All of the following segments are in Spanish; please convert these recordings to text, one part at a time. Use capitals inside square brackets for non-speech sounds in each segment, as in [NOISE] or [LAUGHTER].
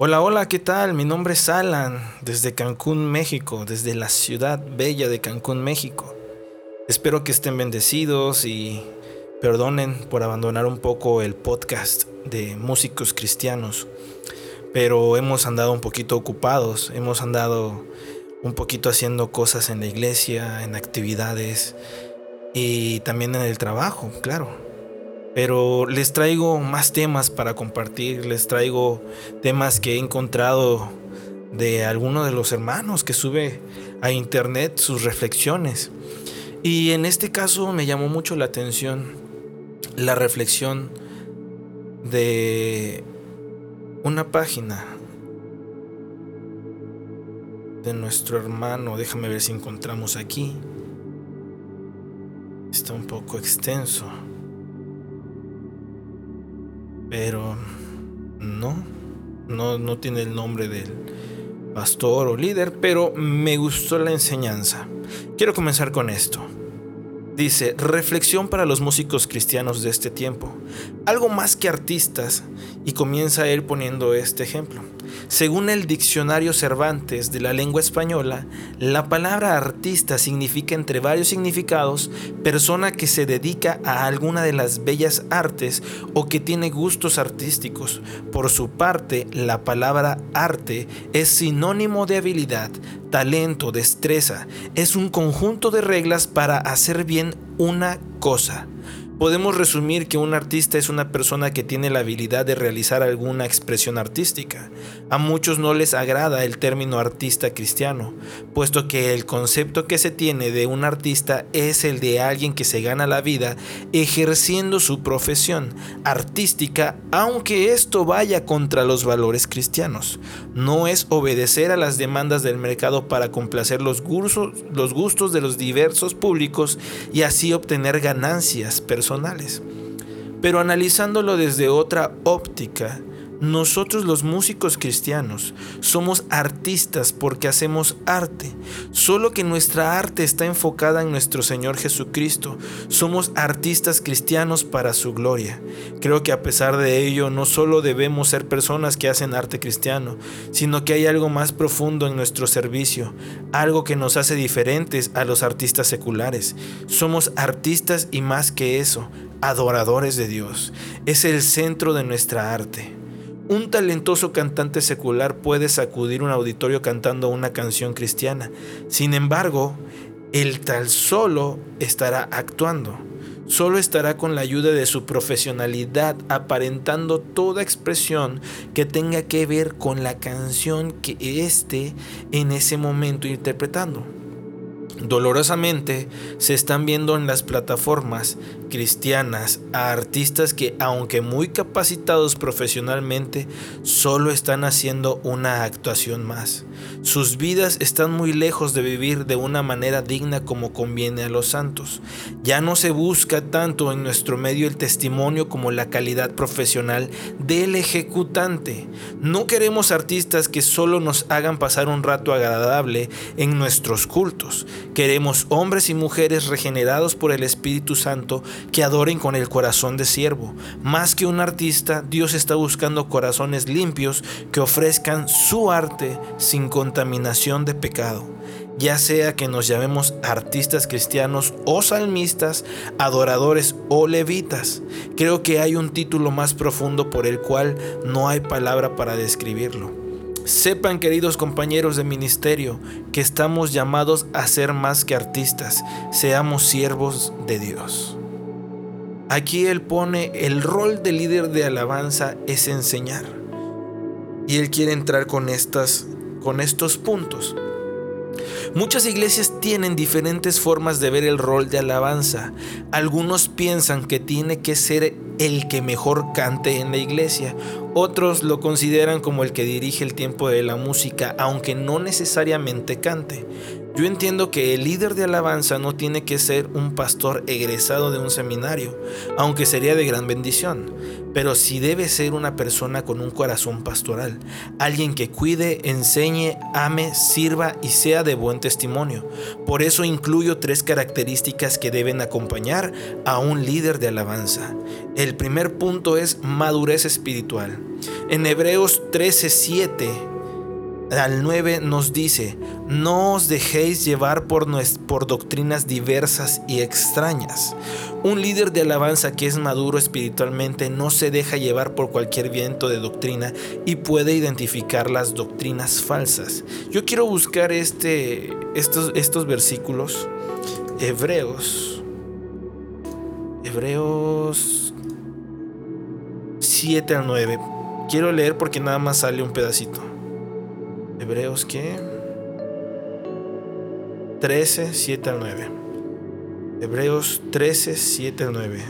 Hola, hola, ¿qué tal? Mi nombre es Alan, desde Cancún, México, desde la ciudad bella de Cancún, México. Espero que estén bendecidos y perdonen por abandonar un poco el podcast de músicos cristianos, pero hemos andado un poquito ocupados, hemos andado un poquito haciendo cosas en la iglesia, en actividades y también en el trabajo, claro. Pero les traigo más temas para compartir, les traigo temas que he encontrado de alguno de los hermanos que sube a internet sus reflexiones. Y en este caso me llamó mucho la atención la reflexión de una página de nuestro hermano. Déjame ver si encontramos aquí. Está un poco extenso. Pero no, no, no tiene el nombre del pastor o líder, pero me gustó la enseñanza. Quiero comenzar con esto. Dice, reflexión para los músicos cristianos de este tiempo. Algo más que artistas, y comienza él poniendo este ejemplo. Según el diccionario Cervantes de la lengua española, la palabra artista significa entre varios significados persona que se dedica a alguna de las bellas artes o que tiene gustos artísticos. Por su parte, la palabra arte es sinónimo de habilidad, talento, destreza. Es un conjunto de reglas para hacer bien una cosa. Podemos resumir que un artista es una persona que tiene la habilidad de realizar alguna expresión artística. A muchos no les agrada el término artista cristiano, puesto que el concepto que se tiene de un artista es el de alguien que se gana la vida ejerciendo su profesión artística, aunque esto vaya contra los valores cristianos. No es obedecer a las demandas del mercado para complacer los gustos, de los diversos públicos y así obtener ganancias personales pero analizándolo desde otra óptica, nosotros los músicos cristianos somos artistas porque hacemos arte, solo que nuestra arte está enfocada en nuestro Señor Jesucristo. Somos artistas cristianos para su gloria. Creo que a pesar de ello no solo debemos ser personas que hacen arte cristiano, sino que hay algo más profundo en nuestro servicio, algo que nos hace diferentes a los artistas seculares. Somos artistas y más que eso, adoradores de Dios. Es el centro de nuestra arte. Un talentoso cantante secular puede sacudir un auditorio cantando una canción cristiana. Sin embargo, el tal solo estará actuando. Solo estará con la ayuda de su profesionalidad aparentando toda expresión que tenga que ver con la canción que esté en ese momento interpretando. Dolorosamente se están viendo en las plataformas cristianas a artistas que, aunque muy capacitados profesionalmente, solo están haciendo una actuación más. Sus vidas están muy lejos de vivir de una manera digna como conviene a los santos. Ya no se busca tanto en nuestro medio el testimonio como la calidad profesional del ejecutante. No queremos artistas que solo nos hagan pasar un rato agradable en nuestros cultos. Queremos hombres y mujeres regenerados por el Espíritu Santo que adoren con el corazón de siervo. Más que un artista, Dios está buscando corazones limpios que ofrezcan su arte sin contaminación de pecado. Ya sea que nos llamemos artistas cristianos o salmistas, adoradores o levitas, creo que hay un título más profundo por el cual no hay palabra para describirlo. Sepan, queridos compañeros de ministerio, que estamos llamados a ser más que artistas, seamos siervos de Dios. Aquí él pone el rol de líder de alabanza es enseñar. Y él quiere entrar con estas con estos puntos. Muchas iglesias tienen diferentes formas de ver el rol de alabanza. Algunos piensan que tiene que ser el que mejor cante en la iglesia. Otros lo consideran como el que dirige el tiempo de la música, aunque no necesariamente cante. Yo entiendo que el líder de alabanza no tiene que ser un pastor egresado de un seminario, aunque sería de gran bendición, pero sí debe ser una persona con un corazón pastoral, alguien que cuide, enseñe, ame, sirva y sea de buen testimonio. Por eso incluyo tres características que deben acompañar a un líder de alabanza. El primer punto es madurez espiritual. En Hebreos 13:7 al 9 nos dice, no os dejéis llevar por, doctrinas diversas y extrañas. Un líder de alabanza que es maduro espiritualmente no se deja llevar por cualquier viento de doctrina y puede identificar las doctrinas falsas. Yo quiero buscar este, estos, estos versículos, Hebreos, Hebreos 7 al 9. Quiero leer porque nada más sale un pedacito. Hebreos que 13, 7 al 9. Hebreos 13, 7 al 9.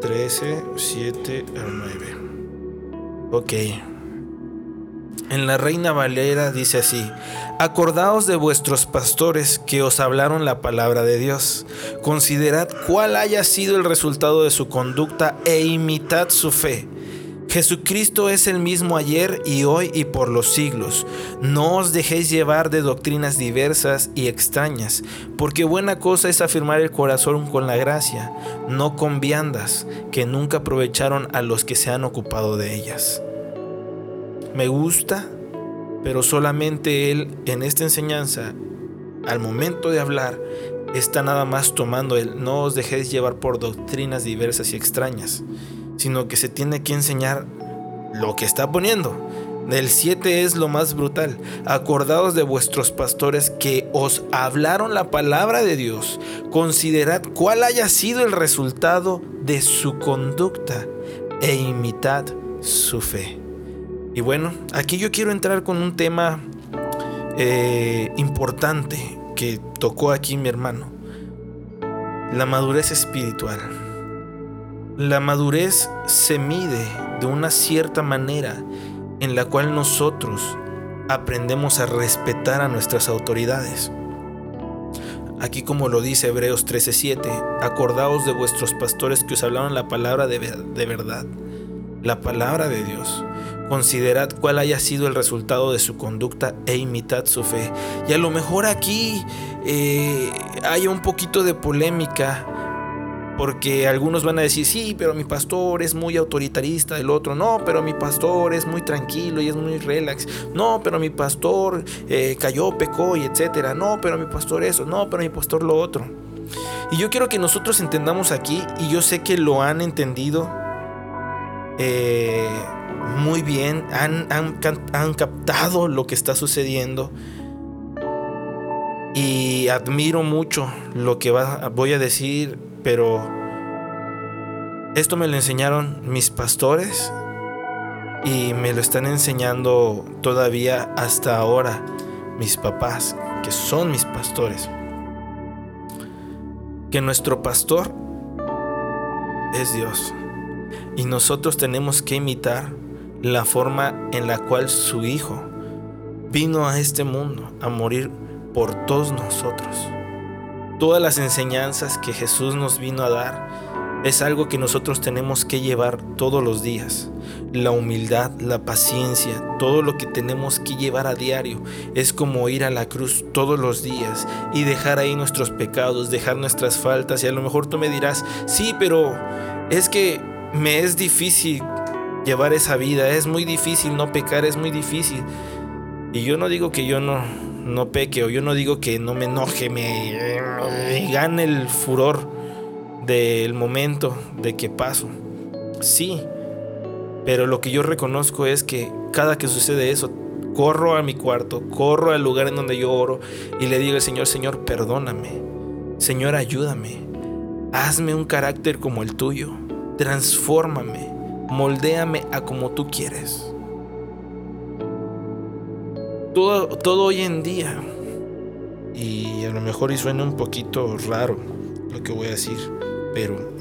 13, 7 al 9. Ok. En la Reina Valera dice así, Acordaos de vuestros pastores que os hablaron la palabra de Dios. Considerad cuál haya sido el resultado de su conducta e imitad su fe Jesucristo es el mismo ayer y hoy y por los siglos. No os dejéis llevar de doctrinas diversas y extrañas, porque buena cosa es afirmar el corazón con la gracia, no con viandas que nunca aprovecharon a los que se han ocupado de ellas. Me gusta, pero solamente él en esta enseñanza, al momento de hablar, está nada más tomando el no os dejéis llevar por doctrinas diversas y extrañas sino que se tiene que enseñar lo que está poniendo. El 7 es lo más brutal. Acordaos de vuestros pastores que os hablaron la palabra de Dios. Considerad cuál haya sido el resultado de su conducta e imitad su fe. Y bueno, aquí yo quiero entrar con un tema eh, importante que tocó aquí mi hermano. La madurez espiritual. La madurez se mide de una cierta manera en la cual nosotros aprendemos a respetar a nuestras autoridades. Aquí como lo dice Hebreos 13:7, acordaos de vuestros pastores que os hablaron la palabra de, verdad, la palabra de Dios. Considerad cuál haya sido el resultado de su conducta e imitad su fe. Y a lo mejor aquí eh, hay un poquito de polémica porque algunos van a decir, sí, pero mi pastor es muy autoritarista, el otro, no, pero mi pastor es muy tranquilo y es muy relax, no, pero mi pastor eh, cayó, pecó y etcétera, no, pero mi pastor eso, no, pero mi pastor lo otro. Y yo quiero que nosotros entendamos aquí, y yo sé que lo han entendido eh, muy bien, han, han captado lo que está sucediendo. Y admiro mucho lo que va, voy a decir pero esto me lo enseñaron mis pastores y me lo están enseñando todavía hasta ahora mis papás, que son mis pastores. Que nuestro pastor es Dios y nosotros tenemos que imitar la forma en la cual su Hijo vino a este mundo a morir por todos nosotros todas las enseñanzas que Jesús nos vino a dar es algo que nosotros tenemos que llevar todos los días. La humildad, la paciencia, todo lo que tenemos que llevar a diario es como ir a la cruz todos los días y dejar ahí nuestros pecados, dejar nuestras faltas. Y a lo mejor tú me dirás, sí, pero es que me es difícil llevar esa vida, es muy difícil no pecar, es muy difícil. Y yo no digo que yo no, no peque o yo no digo que no me enoje, me, gane el furor del momento de que paso. Sí, pero lo que yo reconozco es que cada que sucede eso, corro a mi cuarto, corro al lugar en donde yo oro y le digo al Señor, Señor, perdóname. Señor, ayúdame. Hazme un carácter como el tuyo. Transfórmame. Moldéame a como tú quieres todo, todo hoy en día, y a lo mejor y suena un poquito raro lo que voy a decir, pero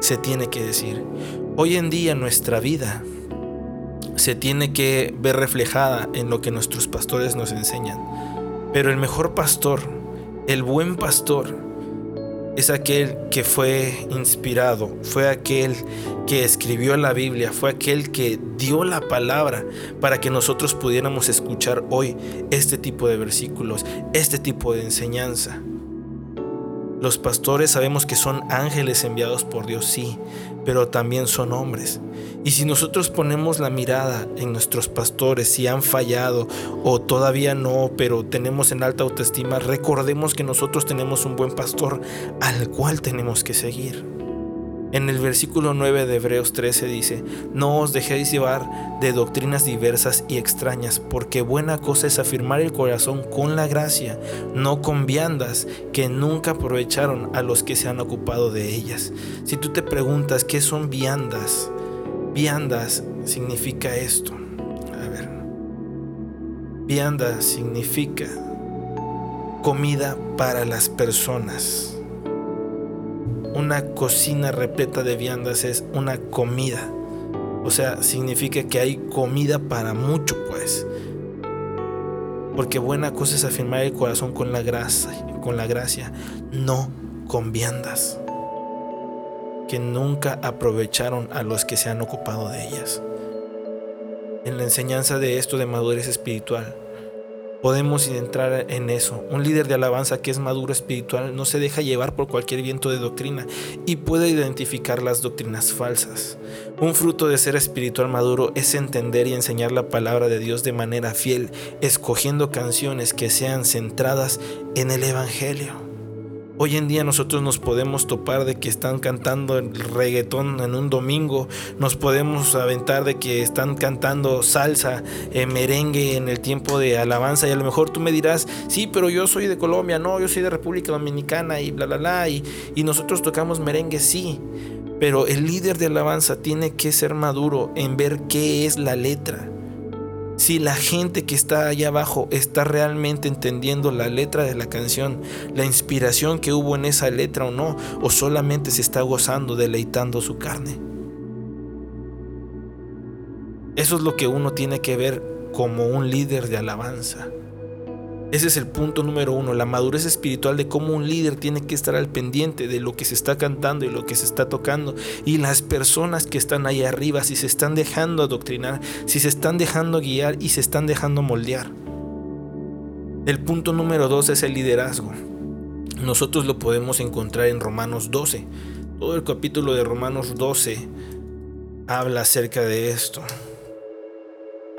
se tiene que decir. Hoy en día nuestra vida se tiene que ver reflejada en lo que nuestros pastores nos enseñan. Pero el mejor pastor, el buen pastor, es aquel que fue inspirado, fue aquel que escribió la Biblia, fue aquel que dio la palabra para que nosotros pudiéramos escuchar hoy este tipo de versículos, este tipo de enseñanza. Los pastores sabemos que son ángeles enviados por Dios, sí, pero también son hombres. Y si nosotros ponemos la mirada en nuestros pastores, si han fallado o todavía no, pero tenemos en alta autoestima, recordemos que nosotros tenemos un buen pastor al cual tenemos que seguir. En el versículo 9 de Hebreos 13 dice, no os dejéis llevar de doctrinas diversas y extrañas, porque buena cosa es afirmar el corazón con la gracia, no con viandas que nunca aprovecharon a los que se han ocupado de ellas. Si tú te preguntas qué son viandas, viandas significa esto. A ver, vianda significa comida para las personas una cocina repleta de viandas es una comida. O sea, significa que hay comida para mucho, pues. Porque buena cosa es afirmar el corazón con la gracia, con la gracia, no con viandas que nunca aprovecharon a los que se han ocupado de ellas. En la enseñanza de esto de madurez espiritual, podemos entrar en eso. Un líder de alabanza que es maduro espiritual no se deja llevar por cualquier viento de doctrina y puede identificar las doctrinas falsas. Un fruto de ser espiritual maduro es entender y enseñar la palabra de Dios de manera fiel, escogiendo canciones que sean centradas en el Evangelio. Hoy en día nosotros nos podemos topar de que están cantando el reggaetón en un domingo, nos podemos aventar de que están cantando salsa, eh, merengue en el tiempo de alabanza. Y a lo mejor tú me dirás, sí, pero yo soy de Colombia, no, yo soy de República Dominicana y bla, bla, bla, y, y nosotros tocamos merengue, sí, pero el líder de alabanza tiene que ser maduro en ver qué es la letra si la gente que está allá abajo está realmente entendiendo la letra de la canción, la inspiración que hubo en esa letra o no, o solamente se está gozando, deleitando su carne. Eso es lo que uno tiene que ver como un líder de alabanza. Ese es el punto número uno, la madurez espiritual de cómo un líder tiene que estar al pendiente de lo que se está cantando y lo que se está tocando. Y las personas que están ahí arriba, si se están dejando adoctrinar, si se están dejando guiar y se están dejando moldear. El punto número dos es el liderazgo. Nosotros lo podemos encontrar en Romanos 12. Todo el capítulo de Romanos 12 habla acerca de esto.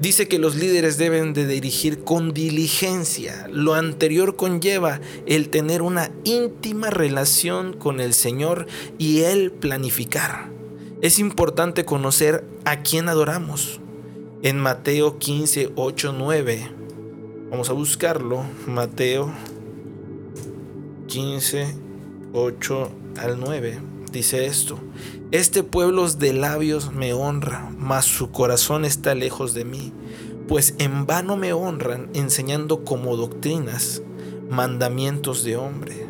Dice que los líderes deben de dirigir con diligencia. Lo anterior conlleva el tener una íntima relación con el Señor y el planificar. Es importante conocer a quién adoramos. En Mateo 15, 8, 9. Vamos a buscarlo. Mateo 15, 8 al 9. Dice esto. Este pueblo de labios me honra, mas su corazón está lejos de mí, pues en vano me honran enseñando como doctrinas mandamientos de hombre.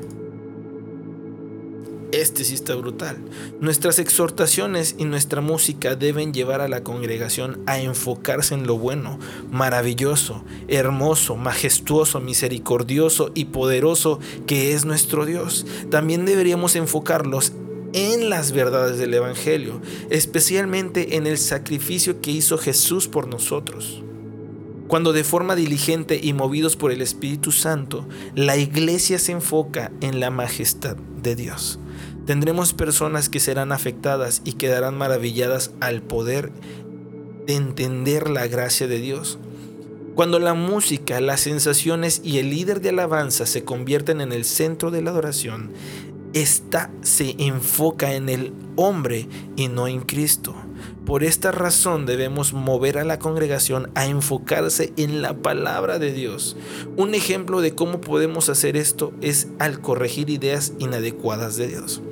Este sí está brutal. Nuestras exhortaciones y nuestra música deben llevar a la congregación a enfocarse en lo bueno, maravilloso, hermoso, majestuoso, misericordioso y poderoso que es nuestro Dios. También deberíamos enfocarlos en las verdades del Evangelio, especialmente en el sacrificio que hizo Jesús por nosotros. Cuando de forma diligente y movidos por el Espíritu Santo, la iglesia se enfoca en la majestad de Dios. Tendremos personas que serán afectadas y quedarán maravilladas al poder de entender la gracia de Dios. Cuando la música, las sensaciones y el líder de alabanza se convierten en el centro de la adoración, esta se enfoca en el hombre y no en Cristo. Por esta razón debemos mover a la congregación a enfocarse en la palabra de Dios. Un ejemplo de cómo podemos hacer esto es al corregir ideas inadecuadas de Dios.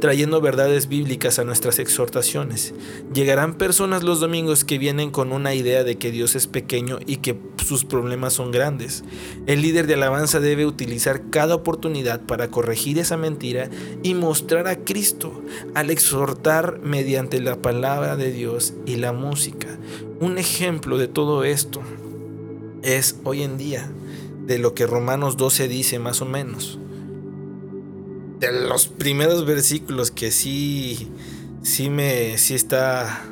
Trayendo verdades bíblicas a nuestras exhortaciones. Llegarán personas los domingos que vienen con una idea de que Dios es pequeño y que sus problemas son grandes. El líder de alabanza debe utilizar cada oportunidad para corregir esa mentira y mostrar a Cristo al exhortar mediante la palabra de Dios y la música. Un ejemplo de todo esto es hoy en día de lo que Romanos 12 dice más o menos de los primeros versículos que sí, sí me, sí está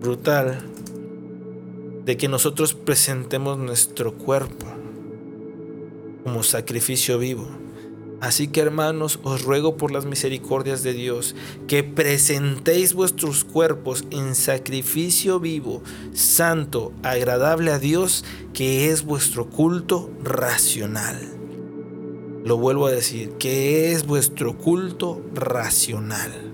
brutal, de que nosotros presentemos nuestro cuerpo como sacrificio vivo. Así que hermanos, os ruego por las misericordias de Dios que presentéis vuestros cuerpos en sacrificio vivo, santo, agradable a Dios, que es vuestro culto racional. Lo vuelvo a decir, que es vuestro culto racional.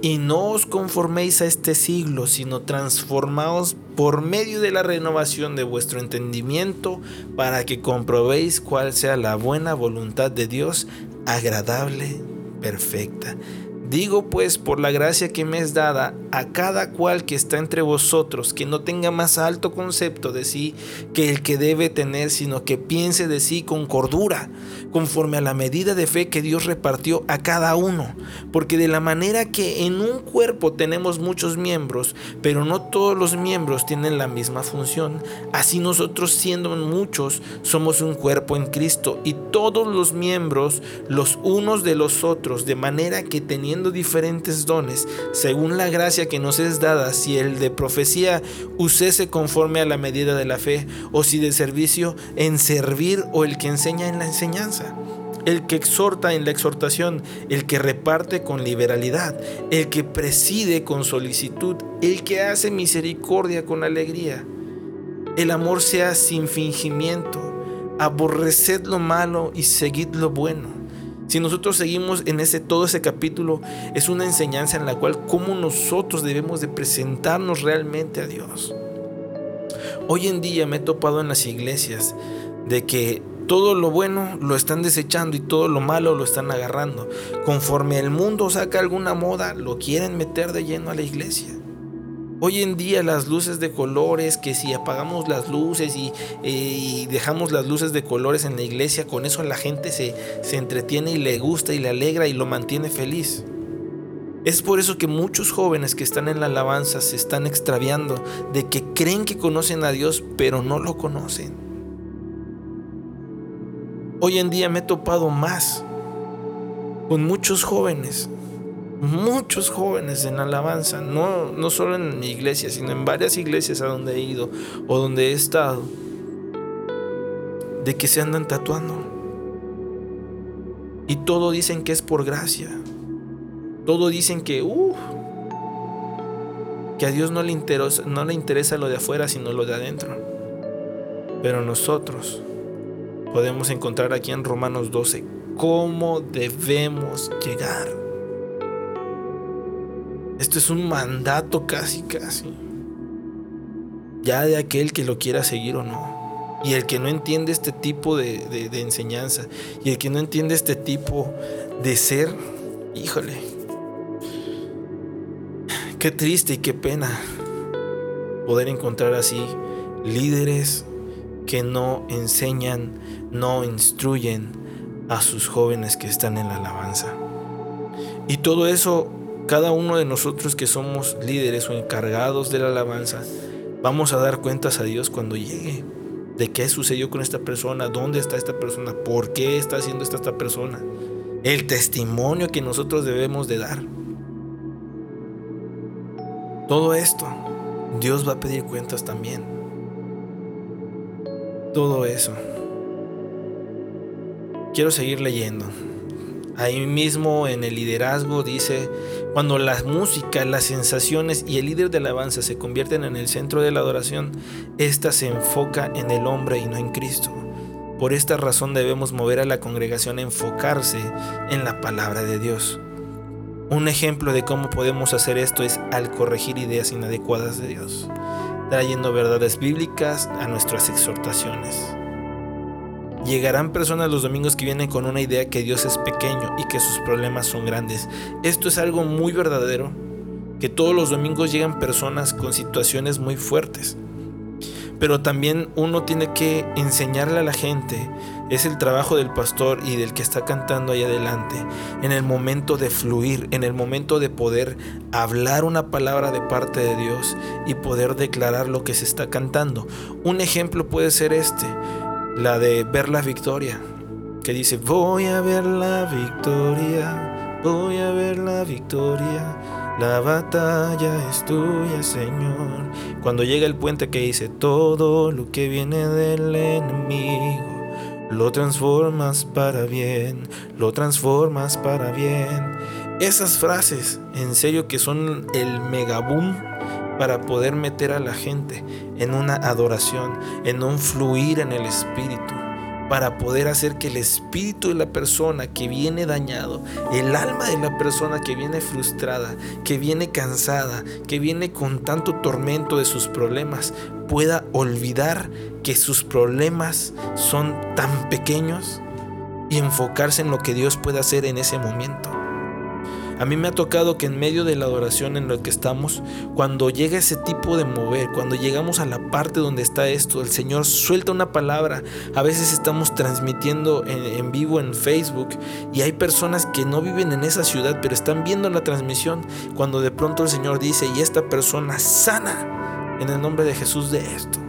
Y no os conforméis a este siglo, sino transformaos por medio de la renovación de vuestro entendimiento para que comprobéis cuál sea la buena voluntad de Dios, agradable, perfecta. Digo pues por la gracia que me es dada a cada cual que está entre vosotros, que no tenga más alto concepto de sí que el que debe tener, sino que piense de sí con cordura, conforme a la medida de fe que Dios repartió a cada uno. Porque de la manera que en un cuerpo tenemos muchos miembros, pero no todos los miembros tienen la misma función, así nosotros siendo muchos somos un cuerpo en Cristo y todos los miembros los unos de los otros, de manera que teniendo diferentes dones, según la gracia que nos es dada, si el de profecía usese conforme a la medida de la fe, o si de servicio en servir, o el que enseña en la enseñanza el que exhorta en la exhortación, el que reparte con liberalidad, el que preside con solicitud, el que hace misericordia con alegría. El amor sea sin fingimiento, aborreced lo malo y seguid lo bueno. Si nosotros seguimos en ese todo ese capítulo es una enseñanza en la cual cómo nosotros debemos de presentarnos realmente a Dios. Hoy en día me he topado en las iglesias de que todo lo bueno lo están desechando y todo lo malo lo están agarrando. Conforme el mundo saca alguna moda, lo quieren meter de lleno a la iglesia. Hoy en día las luces de colores, que si apagamos las luces y, dejamos las luces de colores en la iglesia, con eso la gente se, se entretiene y le gusta y le alegra y lo mantiene feliz. Es por eso que muchos jóvenes que están en la alabanza se están extraviando de que creen que conocen a Dios, pero no lo conocen. Hoy en día me he topado más con muchos jóvenes muchos jóvenes en alabanza, no, no solo en mi iglesia, sino en varias iglesias a donde he ido o donde he estado, de que se andan tatuando. Y todo dicen que es por gracia. Todo dicen que, que a Dios no le, interesa, no le interesa lo de afuera, sino lo de adentro. Pero nosotros podemos encontrar aquí en Romanos 12 cómo debemos llegar esto es un mandato casi, casi. Ya de aquel que lo quiera seguir o no. Y el que no entiende este tipo de, enseñanza. Y el que no entiende este tipo de ser. Híjole. Qué triste y qué pena poder encontrar así líderes que no enseñan, no instruyen a sus jóvenes que están en la alabanza. Y todo eso cada uno de nosotros que somos líderes o encargados de la alabanza, vamos a dar cuentas a Dios cuando llegue. De qué sucedió con esta persona, dónde está esta persona, por qué está haciendo esta, persona. El testimonio que nosotros debemos de dar. Todo esto, Dios va a pedir cuentas también. Todo eso. Quiero seguir leyendo. Ahí mismo en el liderazgo dice, cuando la música, las sensaciones y el líder de alabanza se convierten en el centro de la adoración, ésta se enfoca en el hombre y no en Cristo. Por esta razón debemos mover a la congregación a enfocarse en la palabra de Dios. Un ejemplo de cómo podemos hacer esto es al corregir ideas inadecuadas de Dios, trayendo verdades bíblicas a nuestras exhortaciones. Llegarán personas los domingos que vienen con una idea que Dios es pequeño y que sus problemas son grandes. Esto es algo muy verdadero, que todos los domingos llegan personas con situaciones muy fuertes. Pero también uno tiene que enseñarle a la gente es el trabajo del pastor y del que está cantando ahí adelante, en el momento de fluir, en el momento de poder hablar una palabra de parte de Dios y poder declarar lo que se está cantando. Un ejemplo puede ser este, la de ver la victoria, que dice, voy a ver la victoria, voy a ver la victoria. La batalla es tuya, Señor. Cuando llega el puente que dice todo lo que viene del enemigo lo transformas para bien, lo transformas para bien. Esas frases, en serio que son el megaboom para poder meter a la gente en una adoración, en un fluir en el espíritu para poder hacer que el espíritu de la persona que viene dañado, el alma de la persona que viene frustrada, que viene cansada, que viene con tanto tormento de sus problemas, pueda olvidar que sus problemas son tan pequeños y enfocarse en lo que Dios puede hacer en ese momento. A mí me ha tocado que en medio de la adoración en la que estamos, cuando llega ese tipo de mover, cuando llegamos a la parte donde está esto, el Señor suelta una palabra. A veces estamos transmitiendo en, vivo en Facebook y hay personas que no viven en esa ciudad, pero están viendo la transmisión. Cuando de pronto el Señor dice, y esta persona sana en el nombre de Jesús de esto.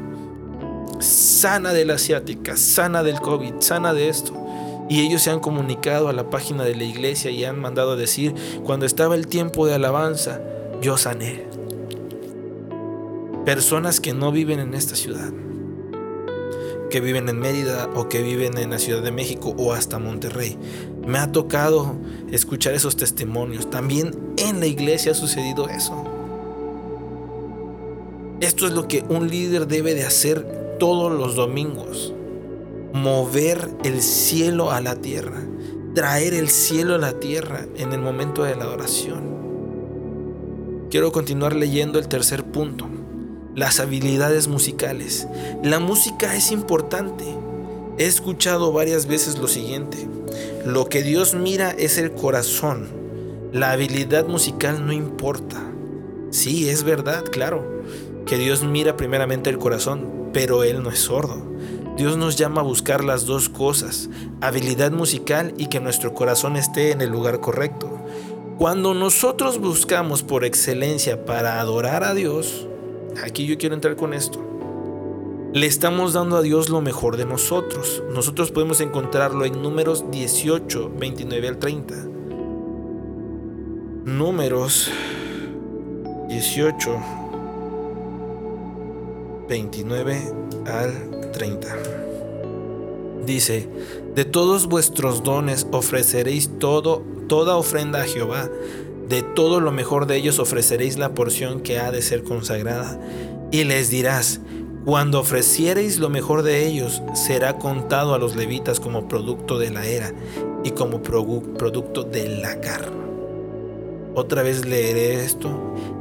Sana de la asiática, sana del COVID, sana de esto. Y ellos se han comunicado a la página de la iglesia y han mandado a decir, cuando estaba el tiempo de alabanza, yo sané. Personas que no viven en esta ciudad, que viven en Mérida o que viven en la Ciudad de México o hasta Monterrey. Me ha tocado escuchar esos testimonios. También en la iglesia ha sucedido eso. Esto es lo que un líder debe de hacer todos los domingos mover el cielo a la tierra, traer el cielo a la tierra en el momento de la adoración. Quiero continuar leyendo el tercer punto, las habilidades musicales. La música es importante. He escuchado varias veces lo siguiente, lo que Dios mira es el corazón, la habilidad musical no importa. Sí, es verdad, claro, que Dios mira primeramente el corazón, pero Él no es sordo. Dios nos llama a buscar las dos cosas, habilidad musical y que nuestro corazón esté en el lugar correcto. Cuando nosotros buscamos por excelencia para adorar a Dios, aquí yo quiero entrar con esto, le estamos dando a Dios lo mejor de nosotros. Nosotros podemos encontrarlo en números 18, 29 al 30. Números 18, 29 al 30. Dice, de todos vuestros dones ofreceréis toda ofrenda a Jehová, de todo lo mejor de ellos ofreceréis la porción que ha de ser consagrada. Y les dirás, cuando ofreciereis lo mejor de ellos, será contado a los levitas como producto de la era y como producto del lagar. Otra vez leeré esto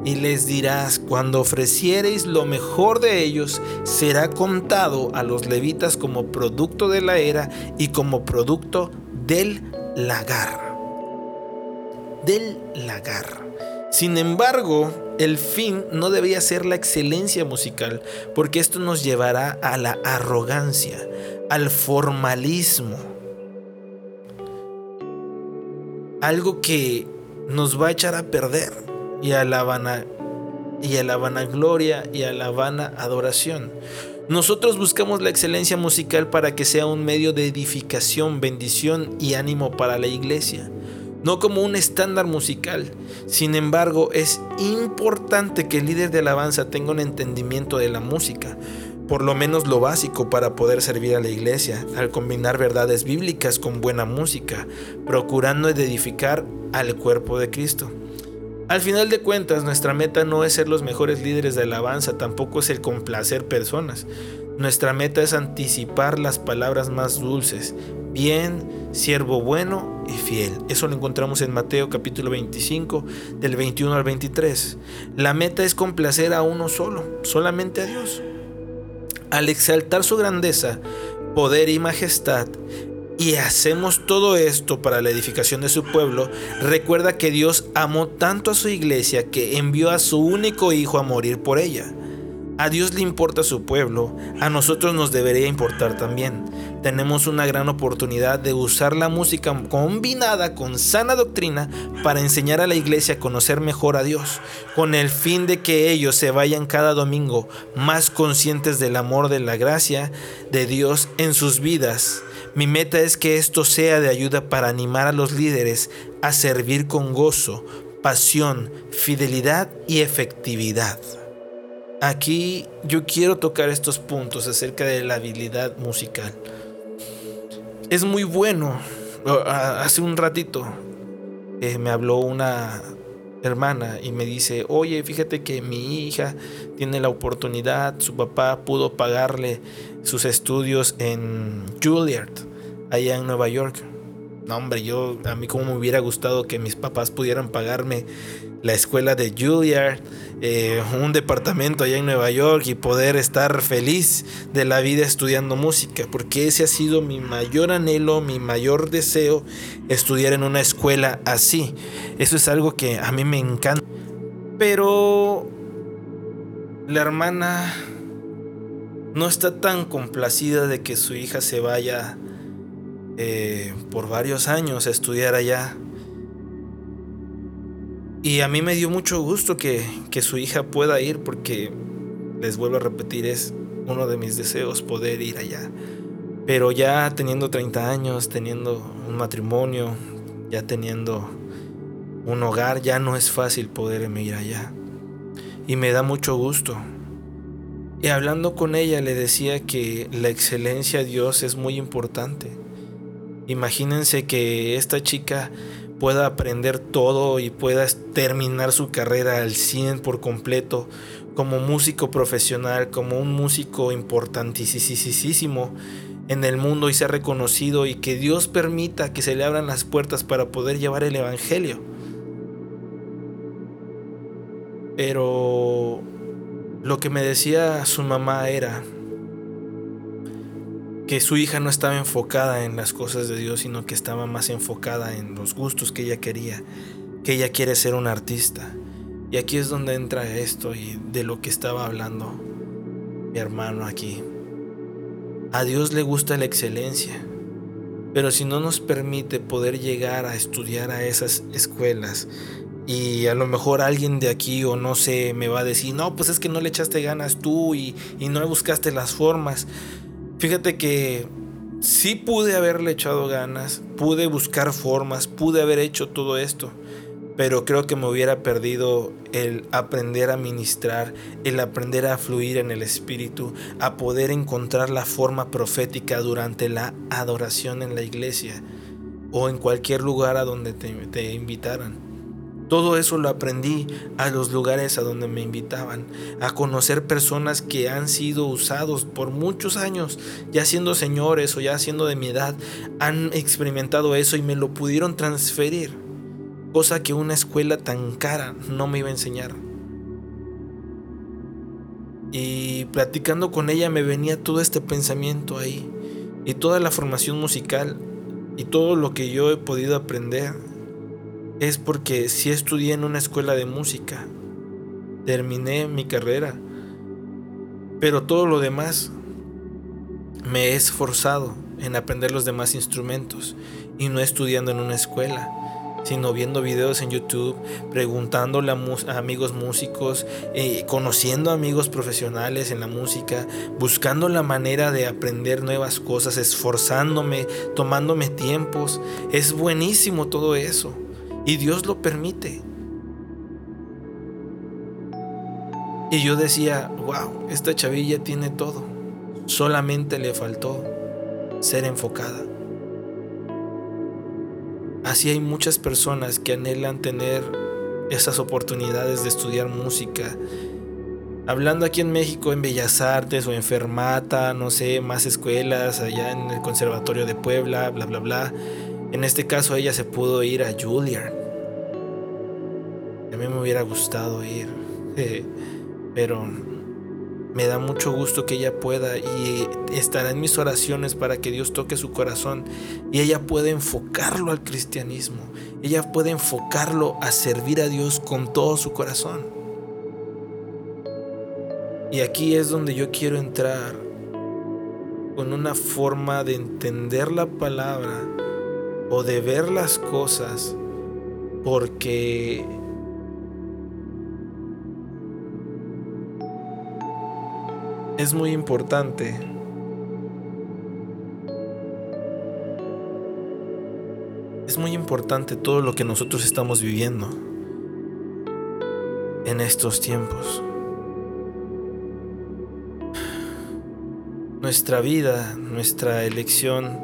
y les dirás, cuando ofreciereis lo mejor de ellos, será contado a los levitas como producto de la era y como producto del lagar. Del lagar. Sin embargo, el fin no debía ser la excelencia musical, porque esto nos llevará a la arrogancia, al formalismo. Algo que nos va a echar a perder y a la vana y a la vanagloria y a la vana adoración. Nosotros buscamos la excelencia musical para que sea un medio de edificación, bendición y ánimo para la iglesia, no como un estándar musical. Sin embargo, es importante que el líder de alabanza tenga un entendimiento de la música, por lo menos lo básico para poder servir a la iglesia, al combinar verdades bíblicas con buena música, procurando edificar al cuerpo de Cristo. Al final de cuentas, nuestra meta no es ser los mejores líderes de alabanza, tampoco es el complacer personas. Nuestra meta es anticipar las palabras más dulces. Bien, siervo bueno y fiel. Eso lo encontramos en Mateo capítulo 25, del 21 al 23. La meta es complacer a uno solo, solamente a Dios. Al exaltar su grandeza, poder y majestad, y hacemos todo esto para la edificación de su pueblo, recuerda que Dios amó tanto a su iglesia que envió a su único hijo a morir por ella. A Dios le importa su pueblo, a nosotros nos debería importar también. Tenemos una gran oportunidad de usar la música combinada con sana doctrina para enseñar a la iglesia a conocer mejor a Dios, con el fin de que ellos se vayan cada domingo más conscientes del amor de la gracia de Dios en sus vidas. Mi meta es que esto sea de ayuda para animar a los líderes a servir con gozo, pasión, fidelidad y efectividad. Aquí yo quiero tocar estos puntos acerca de la habilidad musical. Es muy bueno. Hace un ratito eh, me habló una hermana y me dice, oye, fíjate que mi hija tiene la oportunidad, su papá pudo pagarle sus estudios en Juilliard, allá en Nueva York. No, hombre, yo a mí como me hubiera gustado que mis papás pudieran pagarme la escuela de Juilliard, eh, un departamento allá en Nueva York y poder estar feliz de la vida estudiando música, porque ese ha sido mi mayor anhelo, mi mayor deseo, estudiar en una escuela así. Eso es algo que a mí me encanta. Pero la hermana no está tan complacida de que su hija se vaya eh, por varios años a estudiar allá y a mí me dio mucho gusto que, su hija pueda ir porque, les vuelvo a repetir, es uno de mis deseos poder ir allá. Pero ya teniendo 30 años, teniendo un matrimonio, ya teniendo un hogar, ya no es fácil poder ir allá. Y me da mucho gusto. Y hablando con ella le decía que la excelencia a Dios es muy importante. Imagínense que esta chica pueda aprender todo y pueda terminar su carrera al 100 por completo como músico profesional, como un músico importantísimo en el mundo y sea reconocido y que Dios permita que se le abran las puertas para poder llevar el Evangelio. Pero lo que me decía su mamá era, que su hija no estaba enfocada en las cosas de Dios, sino que estaba más enfocada en los gustos que ella quería, que ella quiere ser una artista. Y aquí es donde entra esto y de lo que estaba hablando mi hermano aquí. A Dios le gusta la excelencia, pero si no nos permite poder llegar a estudiar a esas escuelas, y a lo mejor alguien de aquí o no sé me va a decir, no, pues es que no le echaste ganas tú y, y no buscaste las formas. Fíjate que sí pude haberle echado ganas, pude buscar formas, pude haber hecho todo esto, pero creo que me hubiera perdido el aprender a ministrar, el aprender a fluir en el espíritu, a poder encontrar la forma profética durante la adoración en la iglesia o en cualquier lugar a donde te, te invitaran. Todo eso lo aprendí a los lugares a donde me invitaban, a conocer personas que han sido usados por muchos años, ya siendo señores o ya siendo de mi edad, han experimentado eso y me lo pudieron transferir, cosa que una escuela tan cara no me iba a enseñar. Y platicando con ella me venía todo este pensamiento ahí, y toda la formación musical, y todo lo que yo he podido aprender es porque si estudié en una escuela de música, terminé mi carrera, pero todo lo demás me he esforzado en aprender los demás instrumentos y no estudiando en una escuela, sino viendo videos en YouTube, preguntándole a, amigos músicos, eh, conociendo amigos profesionales en la música, buscando la manera de aprender nuevas cosas, esforzándome, tomándome tiempos. Es buenísimo todo eso. Y Dios lo permite. Y yo decía, wow, esta chavilla tiene todo. Solamente le faltó ser enfocada. Así hay muchas personas que anhelan tener esas oportunidades de estudiar música. Hablando aquí en México en Bellas Artes o en Fermata, no sé, más escuelas, allá en el Conservatorio de Puebla, bla, bla, bla. En este caso ella se pudo ir a Juilliard. A mí me hubiera gustado ir, [LAUGHS] pero Me da mucho gusto que ella pueda y estará en mis oraciones para que Dios toque su corazón y ella pueda enfocarlo al cristianismo. Ella puede enfocarlo a servir a Dios con todo su corazón. Y aquí es donde yo quiero entrar con una forma de entender la palabra o de ver las cosas porque es muy importante. Es muy importante todo lo que nosotros estamos viviendo en estos tiempos. Nuestra vida, nuestra elección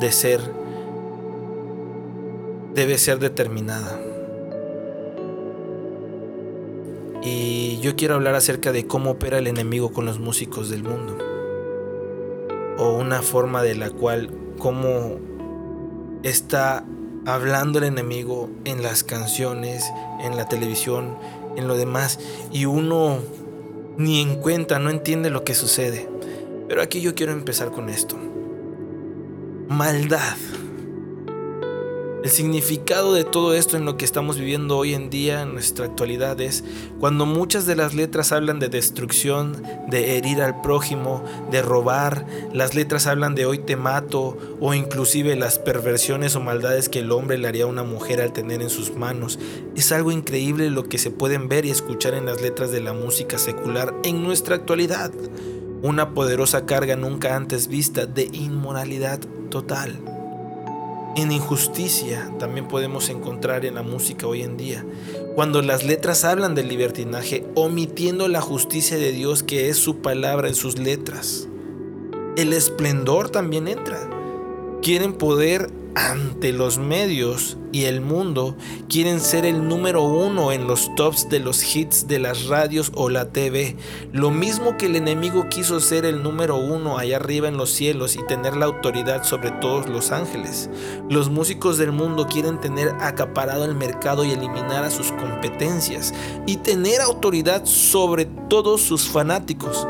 de ser debe ser determinada. Y yo quiero hablar acerca de cómo opera el enemigo con los músicos del mundo. O una forma de la cual, cómo está hablando el enemigo en las canciones, en la televisión, en lo demás. Y uno ni en cuenta, no entiende lo que sucede. Pero aquí yo quiero empezar con esto. Maldad. El significado de todo esto en lo que estamos viviendo hoy en día, en nuestra actualidad, es cuando muchas de las letras hablan de destrucción, de herir al prójimo, de robar, las letras hablan de hoy te mato, o inclusive las perversiones o maldades que el hombre le haría a una mujer al tener en sus manos. Es algo increíble lo que se pueden ver y escuchar en las letras de la música secular en nuestra actualidad. Una poderosa carga nunca antes vista de inmoralidad total. En injusticia también podemos encontrar en la música hoy en día, cuando las letras hablan del libertinaje, omitiendo la justicia de Dios que es su palabra en sus letras. El esplendor también entra. Quieren poder ante los medios y el mundo quieren ser el número uno en los tops de los hits de las radios o la TV. Lo mismo que el enemigo quiso ser el número uno allá arriba en los cielos y tener la autoridad sobre todos los ángeles. Los músicos del mundo quieren tener acaparado el mercado y eliminar a sus competencias y tener autoridad sobre todos sus fanáticos.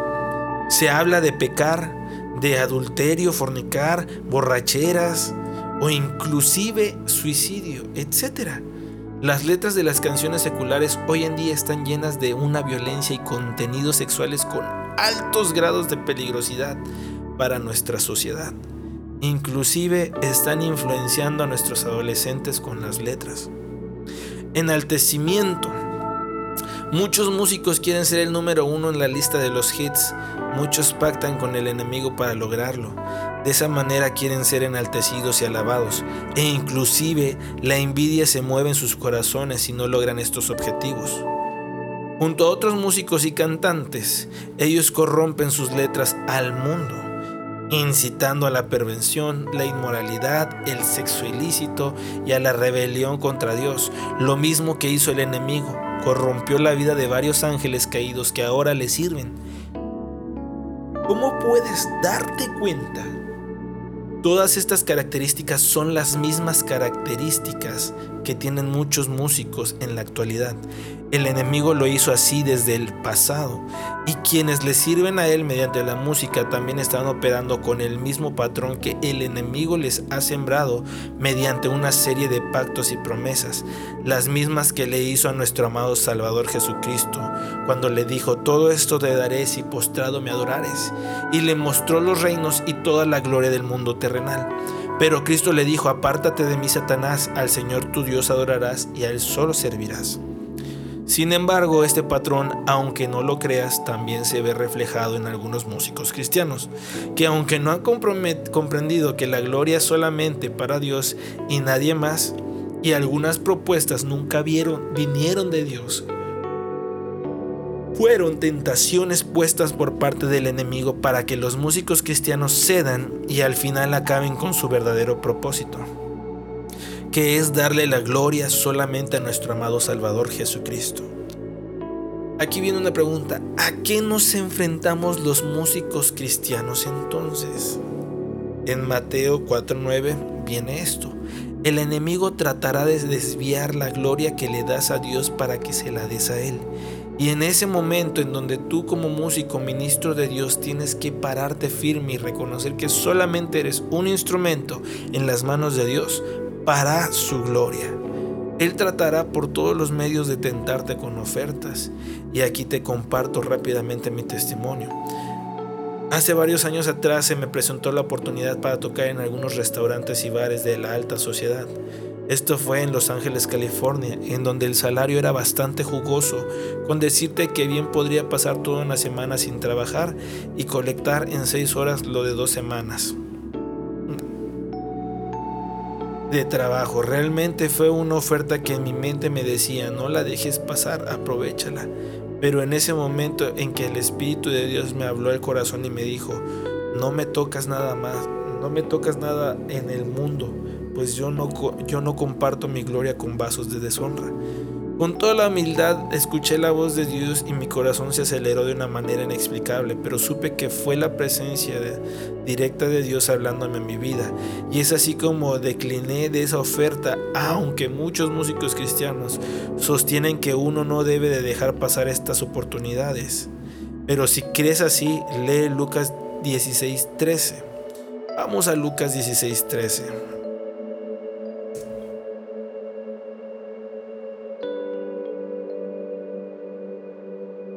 Se habla de pecar, de adulterio, fornicar, borracheras, o inclusive suicidio, etc. Las letras de las canciones seculares hoy en día están llenas de una violencia y contenidos sexuales con altos grados de peligrosidad para nuestra sociedad. Inclusive están influenciando a nuestros adolescentes con las letras. Enaltecimiento. Muchos músicos quieren ser el número uno en la lista de los hits. Muchos pactan con el enemigo para lograrlo. De esa manera quieren ser enaltecidos y alabados, e inclusive la envidia se mueve en sus corazones si no logran estos objetivos. Junto a otros músicos y cantantes, ellos corrompen sus letras al mundo, incitando a la pervención, la inmoralidad, el sexo ilícito y a la rebelión contra Dios, lo mismo que hizo el enemigo, corrompió la vida de varios ángeles caídos que ahora le sirven. ¿Cómo puedes darte cuenta Todas estas características son las mismas características que tienen muchos músicos en la actualidad. El enemigo lo hizo así desde el pasado y quienes le sirven a él mediante la música también están operando con el mismo patrón que el enemigo les ha sembrado mediante una serie de pactos y promesas, las mismas que le hizo a nuestro amado Salvador Jesucristo, cuando le dijo, todo esto te daré si postrado me adorares, y le mostró los reinos y toda la gloria del mundo terrenal. Pero Cristo le dijo, apártate de mí, Satanás, al Señor tu Dios adorarás y a Él solo servirás. Sin embargo, este patrón, aunque no lo creas, también se ve reflejado en algunos músicos cristianos, que aunque no han comprendido que la gloria es solamente para Dios y nadie más, y algunas propuestas nunca vieron, vinieron de Dios, fueron tentaciones puestas por parte del enemigo para que los músicos cristianos cedan y al final acaben con su verdadero propósito que es darle la gloria solamente a nuestro amado Salvador Jesucristo. Aquí viene una pregunta, ¿a qué nos enfrentamos los músicos cristianos entonces? En Mateo 4:9 viene esto, el enemigo tratará de desviar la gloria que le das a Dios para que se la des a Él. Y en ese momento en donde tú como músico, ministro de Dios, tienes que pararte firme y reconocer que solamente eres un instrumento en las manos de Dios para su gloria. Él tratará por todos los medios de tentarte con ofertas. Y aquí te comparto rápidamente mi testimonio. Hace varios años atrás se me presentó la oportunidad para tocar en algunos restaurantes y bares de la alta sociedad. Esto fue en Los Ángeles, California, en donde el salario era bastante jugoso, con decirte que bien podría pasar toda una semana sin trabajar y colectar en seis horas lo de dos semanas de trabajo. Realmente fue una oferta que en mi mente me decía, no la dejes pasar, aprovechala. Pero en ese momento en que el Espíritu de Dios me habló al corazón y me dijo, no me tocas nada más, no me tocas nada en el mundo pues yo no, yo no comparto mi gloria con vasos de deshonra. Con toda la humildad escuché la voz de Dios y mi corazón se aceleró de una manera inexplicable, pero supe que fue la presencia directa de Dios hablándome en mi vida. Y es así como decliné de esa oferta, aunque muchos músicos cristianos sostienen que uno no debe de dejar pasar estas oportunidades. Pero si crees así, lee Lucas 16:13. Vamos a Lucas 16:13.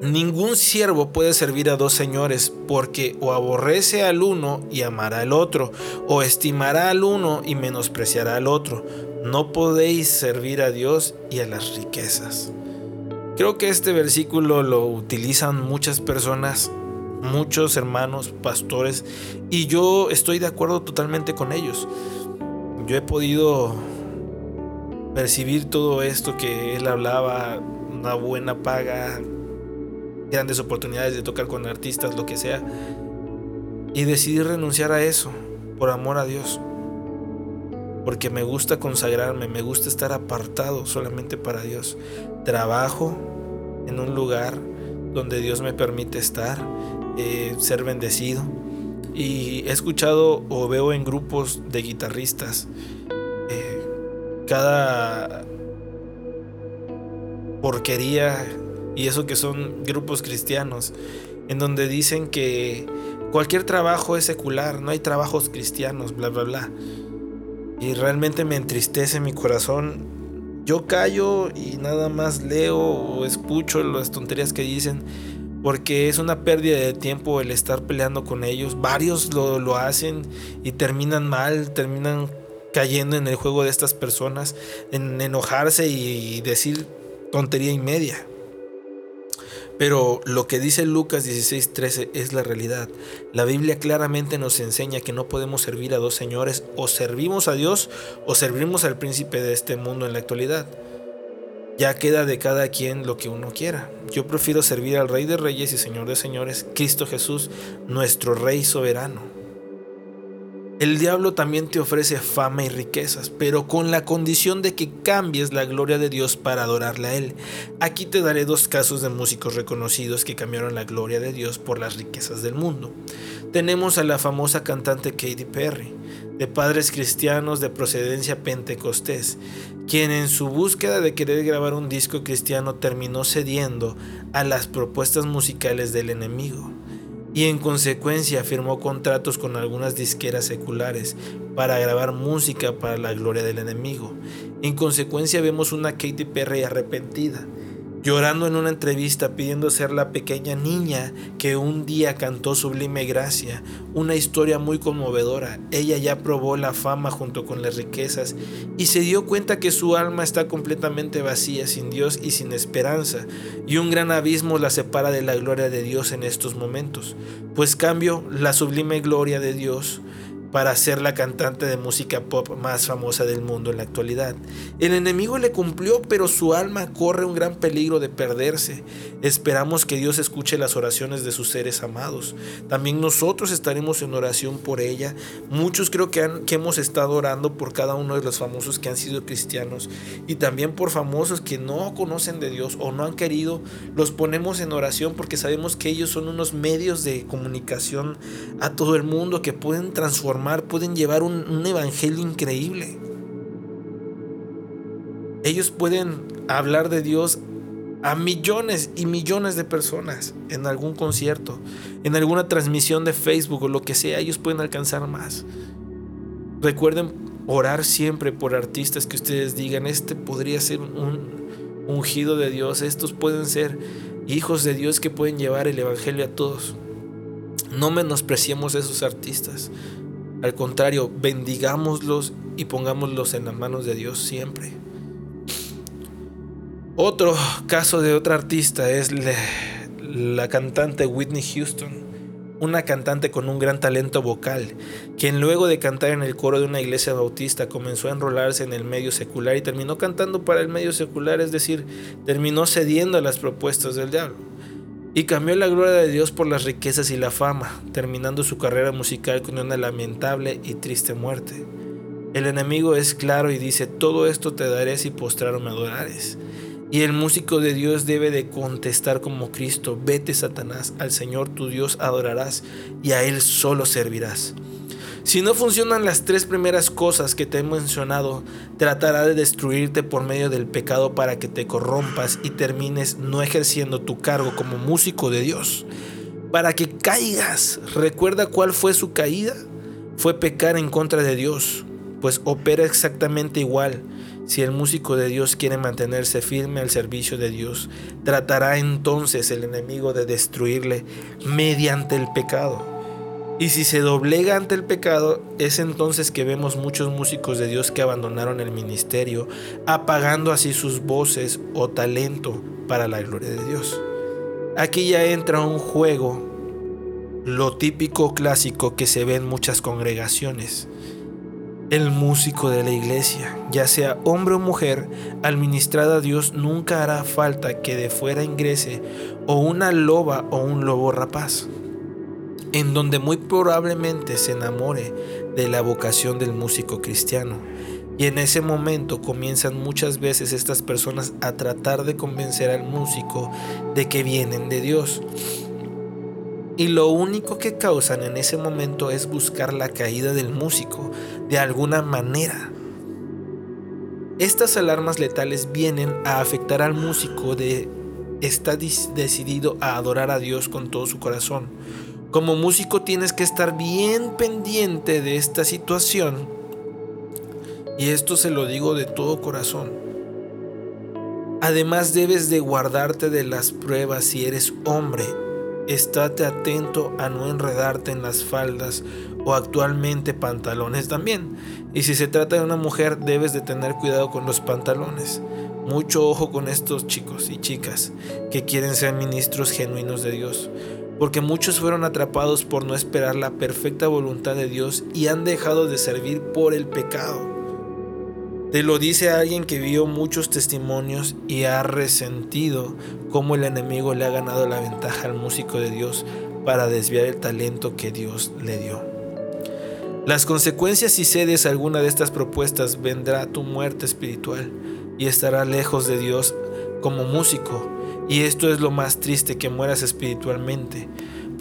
Ningún siervo puede servir a dos señores, porque o aborrece al uno y amará al otro, o estimará al uno y menospreciará al otro. No podéis servir a Dios y a las riquezas. Creo que este versículo lo utilizan muchas personas, muchos hermanos, pastores, y yo estoy de acuerdo totalmente con ellos. Yo he podido percibir todo esto que él hablaba, una buena paga, grandes oportunidades de tocar con artistas, lo que sea. Y decidí renunciar a eso por amor a Dios. Porque me gusta consagrarme, me gusta estar apartado solamente para Dios. Trabajo en un lugar donde Dios me permite estar, eh, ser bendecido. Y he escuchado o veo en grupos de guitarristas eh, cada porquería y eso que son grupos cristianos, en donde dicen que cualquier trabajo es secular, no hay trabajos cristianos, bla, bla, bla. Y realmente me entristece mi corazón. Yo callo y nada más leo o escucho las tonterías que dicen, porque es una pérdida de tiempo el estar peleando con ellos. Varios lo, lo hacen y terminan mal, terminan cayendo en el juego de estas personas, en enojarse y decir tontería y media. Pero lo que dice Lucas 16:13 es la realidad. La Biblia claramente nos enseña que no podemos servir a dos señores, o servimos a Dios o servimos al príncipe de este mundo en la actualidad. Ya queda de cada quien lo que uno quiera. Yo prefiero servir al Rey de Reyes y Señor de Señores, Cristo Jesús, nuestro Rey soberano. El diablo también te ofrece fama y riquezas, pero con la condición de que cambies la gloria de Dios para adorarle a Él. Aquí te daré dos casos de músicos reconocidos que cambiaron la gloria de Dios por las riquezas del mundo. Tenemos a la famosa cantante Katy Perry, de padres cristianos de procedencia pentecostés, quien en su búsqueda de querer grabar un disco cristiano terminó cediendo a las propuestas musicales del enemigo y en consecuencia firmó contratos con algunas disqueras seculares para grabar música para la gloria del enemigo. En consecuencia vemos una Katy Perry arrepentida llorando en una entrevista pidiendo ser la pequeña niña que un día cantó Sublime Gracia, una historia muy conmovedora. Ella ya probó la fama junto con las riquezas y se dio cuenta que su alma está completamente vacía, sin Dios y sin esperanza, y un gran abismo la separa de la gloria de Dios en estos momentos. Pues cambio, la sublime gloria de Dios para ser la cantante de música pop más famosa del mundo en la actualidad. El enemigo le cumplió, pero su alma corre un gran peligro de perderse. Esperamos que Dios escuche las oraciones de sus seres amados. También nosotros estaremos en oración por ella. Muchos creo que, han, que hemos estado orando por cada uno de los famosos que han sido cristianos y también por famosos que no conocen de Dios o no han querido. Los ponemos en oración porque sabemos que ellos son unos medios de comunicación a todo el mundo que pueden transformar pueden llevar un, evangelio increíble. Ellos pueden hablar de Dios a millones y millones de personas en algún concierto, en alguna transmisión de Facebook o lo que sea, ellos pueden alcanzar más. Recuerden orar siempre por artistas que ustedes digan, este podría ser un ungido de Dios, estos pueden ser hijos de Dios que pueden llevar el Evangelio a todos. No menospreciemos a esos artistas. Al contrario, bendigámoslos y pongámoslos en las manos de Dios siempre. Otro caso de otra artista es la, cantante Whitney Houston, una cantante con un gran talento vocal, quien luego de cantar en el coro de una iglesia bautista comenzó a enrolarse en el medio secular y terminó cantando para el medio secular, es decir, terminó cediendo a las propuestas del diablo. Y cambió la gloria de Dios por las riquezas y la fama, terminando su carrera musical con una lamentable y triste muerte. El enemigo es claro y dice, todo esto te daré si postraro me adorares. Y el músico de Dios debe de contestar como Cristo, vete Satanás, al Señor tu Dios adorarás y a Él solo servirás. Si no funcionan las tres primeras cosas que te he mencionado, tratará de destruirte por medio del pecado para que te corrompas y termines no ejerciendo tu cargo como músico de Dios. Para que caigas, recuerda cuál fue su caída. Fue pecar en contra de Dios, pues opera exactamente igual si el músico de Dios quiere mantenerse firme al servicio de Dios, tratará entonces el enemigo de destruirle mediante el pecado. Y si se doblega ante el pecado, es entonces que vemos muchos músicos de Dios que abandonaron el ministerio, apagando así sus voces o talento para la gloria de Dios. Aquí ya entra un juego, lo típico clásico que se ve en muchas congregaciones el músico de la iglesia, ya sea hombre o mujer, administrada a Dios, nunca hará falta que de fuera ingrese o una loba o un lobo rapaz, en donde muy probablemente se enamore de la vocación del músico cristiano. Y en ese momento comienzan muchas veces estas personas a tratar de convencer al músico de que vienen de Dios. Y lo único que causan en ese momento es buscar la caída del músico de alguna manera. Estas alarmas letales vienen a afectar al músico de está decidido a adorar a Dios con todo su corazón. Como músico tienes que estar bien pendiente de esta situación. Y esto se lo digo de todo corazón. Además debes de guardarte de las pruebas si eres hombre estate atento a no enredarte en las faldas o actualmente pantalones también. Y si se trata de una mujer, debes de tener cuidado con los pantalones. Mucho ojo con estos chicos y chicas que quieren ser ministros genuinos de Dios, porque muchos fueron atrapados por no esperar la perfecta voluntad de Dios y han dejado de servir por el pecado. Te lo dice alguien que vio muchos testimonios y ha resentido cómo el enemigo le ha ganado la ventaja al músico de Dios para desviar el talento que Dios le dio. Las consecuencias si cedes alguna de estas propuestas vendrá tu muerte espiritual y estará lejos de Dios como músico. Y esto es lo más triste que mueras espiritualmente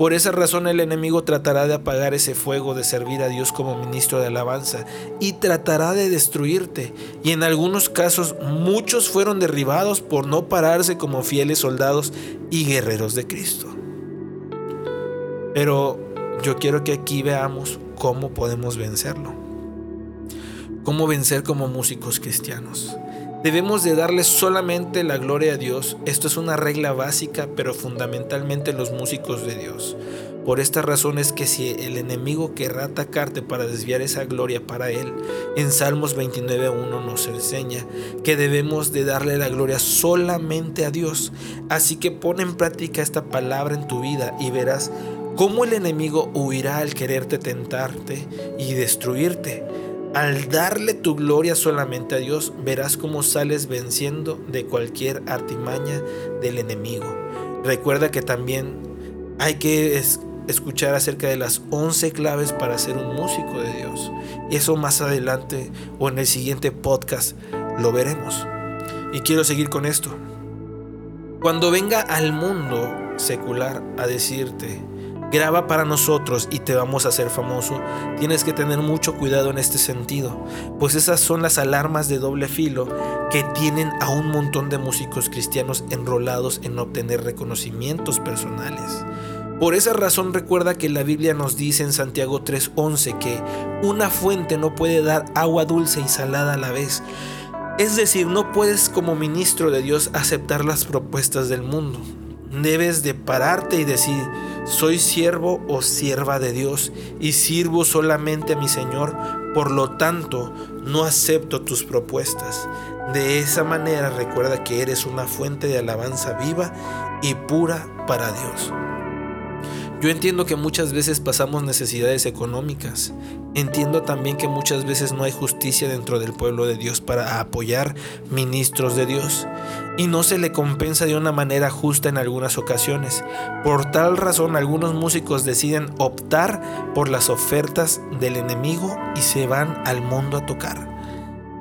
por esa razón el enemigo tratará de apagar ese fuego de servir a Dios como ministro de alabanza y tratará de destruirte. Y en algunos casos muchos fueron derribados por no pararse como fieles soldados y guerreros de Cristo. Pero yo quiero que aquí veamos cómo podemos vencerlo. Cómo vencer como músicos cristianos. Debemos de darle solamente la gloria a Dios. Esto es una regla básica, pero fundamentalmente los músicos de Dios. Por esta razón es que si el enemigo querrá atacarte para desviar esa gloria para él, en Salmos 29.1 nos enseña que debemos de darle la gloria solamente a Dios. Así que pon en práctica esta palabra en tu vida y verás cómo el enemigo huirá al quererte tentarte y destruirte. Al darle tu gloria solamente a Dios, verás cómo sales venciendo de cualquier artimaña del enemigo. Recuerda que también hay que escuchar acerca de las 11 claves para ser un músico de Dios. Y eso más adelante o en el siguiente podcast lo veremos. Y quiero seguir con esto. Cuando venga al mundo secular a decirte, graba para nosotros y te vamos a hacer famoso, tienes que tener mucho cuidado en este sentido, pues esas son las alarmas de doble filo que tienen a un montón de músicos cristianos enrolados en obtener reconocimientos personales. Por esa razón recuerda que la Biblia nos dice en Santiago 3:11 que una fuente no puede dar agua dulce y salada a la vez. Es decir, no puedes como ministro de Dios aceptar las propuestas del mundo. Debes de pararte y decir, soy siervo o sierva de Dios y sirvo solamente a mi Señor, por lo tanto no acepto tus propuestas. De esa manera recuerda que eres una fuente de alabanza viva y pura para Dios. Yo entiendo que muchas veces pasamos necesidades económicas. Entiendo también que muchas veces no hay justicia dentro del pueblo de Dios para apoyar ministros de Dios. Y no se le compensa de una manera justa en algunas ocasiones. Por tal razón algunos músicos deciden optar por las ofertas del enemigo y se van al mundo a tocar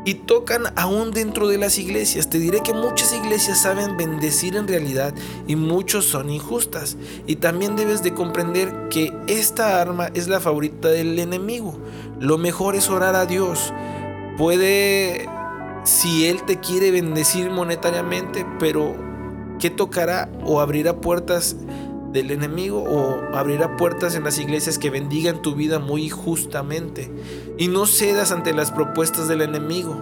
y tocan aún dentro de las iglesias. Te diré que muchas iglesias saben bendecir en realidad y muchos son injustas. Y también debes de comprender que esta arma es la favorita del enemigo. Lo mejor es orar a Dios. Puede, si Él te quiere bendecir monetariamente, pero ¿qué tocará o abrirá puertas? Del enemigo o abrirá puertas en las iglesias que bendigan tu vida muy justamente. Y no cedas ante las propuestas del enemigo.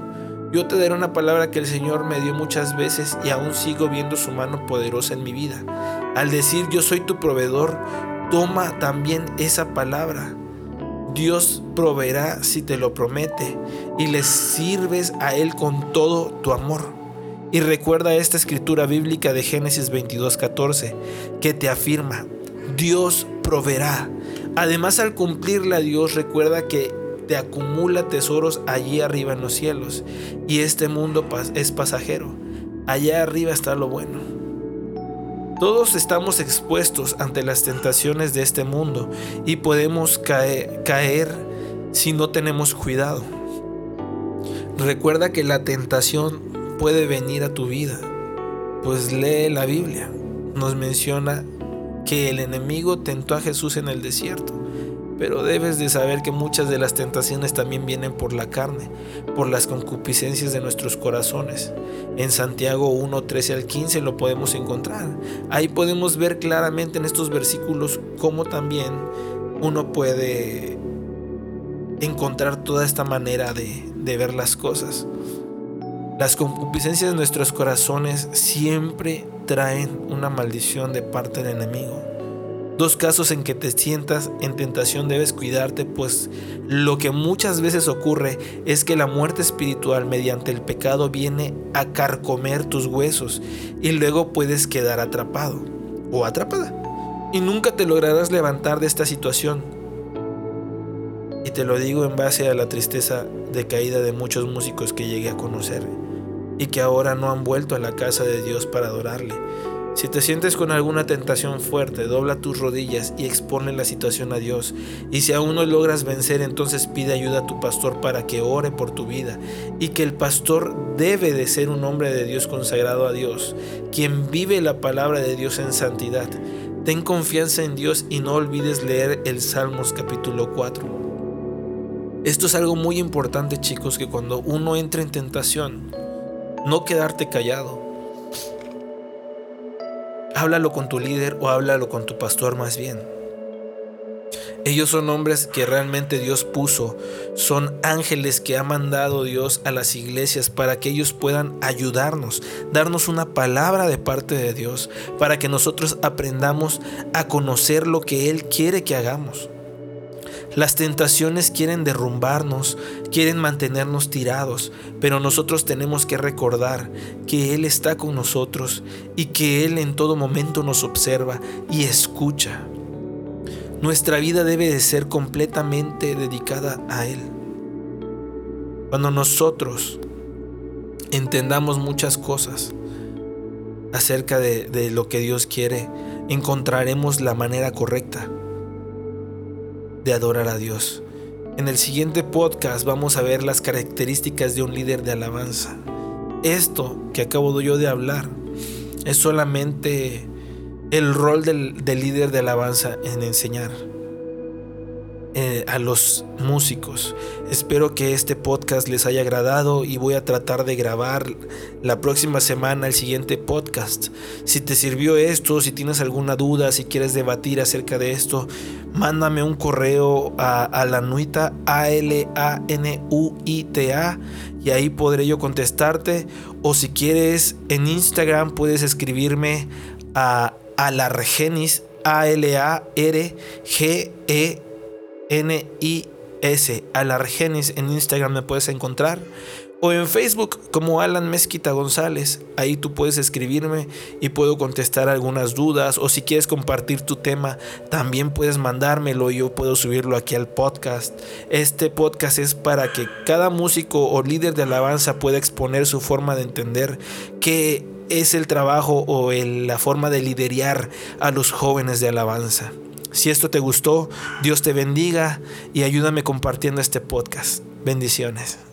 Yo te daré una palabra que el Señor me dio muchas veces y aún sigo viendo su mano poderosa en mi vida. Al decir yo soy tu proveedor, toma también esa palabra. Dios proveerá si te lo promete y le sirves a Él con todo tu amor. Y recuerda esta escritura bíblica de Génesis 22:14 que te afirma, Dios proveerá. Además al cumplirla Dios recuerda que te acumula tesoros allí arriba en los cielos y este mundo es pasajero. Allá arriba está lo bueno. Todos estamos expuestos ante las tentaciones de este mundo y podemos caer, caer si no tenemos cuidado. Recuerda que la tentación puede venir a tu vida? Pues lee la Biblia. Nos menciona que el enemigo tentó a Jesús en el desierto. Pero debes de saber que muchas de las tentaciones también vienen por la carne, por las concupiscencias de nuestros corazones. En Santiago 1, 13 al 15 lo podemos encontrar. Ahí podemos ver claramente en estos versículos cómo también uno puede encontrar toda esta manera de, de ver las cosas. Las concupiscencias de nuestros corazones siempre traen una maldición de parte del enemigo. Dos casos en que te sientas en tentación debes cuidarte, pues lo que muchas veces ocurre es que la muerte espiritual mediante el pecado viene a carcomer tus huesos y luego puedes quedar atrapado o atrapada y nunca te lograrás levantar de esta situación. Y te lo digo en base a la tristeza de caída de muchos músicos que llegué a conocer y que ahora no han vuelto a la casa de Dios para adorarle. Si te sientes con alguna tentación fuerte, dobla tus rodillas y expone la situación a Dios. Y si aún no logras vencer, entonces pide ayuda a tu pastor para que ore por tu vida. Y que el pastor debe de ser un hombre de Dios consagrado a Dios, quien vive la palabra de Dios en santidad. Ten confianza en Dios y no olvides leer el Salmos capítulo 4. Esto es algo muy importante chicos, que cuando uno entra en tentación, no quedarte callado. Háblalo con tu líder o háblalo con tu pastor más bien. Ellos son hombres que realmente Dios puso, son ángeles que ha mandado Dios a las iglesias para que ellos puedan ayudarnos, darnos una palabra de parte de Dios, para que nosotros aprendamos a conocer lo que Él quiere que hagamos. Las tentaciones quieren derrumbarnos, quieren mantenernos tirados, pero nosotros tenemos que recordar que Él está con nosotros y que Él en todo momento nos observa y escucha. Nuestra vida debe de ser completamente dedicada a Él. Cuando nosotros entendamos muchas cosas acerca de, de lo que Dios quiere, encontraremos la manera correcta de adorar a Dios. En el siguiente podcast vamos a ver las características de un líder de alabanza. Esto que acabo yo de hablar es solamente el rol del, del líder de alabanza en enseñar. Eh, a los músicos. Espero que este podcast les haya agradado y voy a tratar de grabar la próxima semana el siguiente podcast. Si te sirvió esto, si tienes alguna duda, si quieres debatir acerca de esto, mándame un correo a, a la nuita a l a n u i t a y ahí podré yo contestarte o si quieres en Instagram puedes escribirme a a la a l a r g e N-I-S, Alargenis en Instagram me puedes encontrar. O en Facebook como Alan Mezquita González. Ahí tú puedes escribirme y puedo contestar algunas dudas. O si quieres compartir tu tema, también puedes mandármelo. Yo puedo subirlo aquí al podcast. Este podcast es para que cada músico o líder de alabanza pueda exponer su forma de entender qué es el trabajo o la forma de liderar a los jóvenes de alabanza. Si esto te gustó, Dios te bendiga y ayúdame compartiendo este podcast. Bendiciones.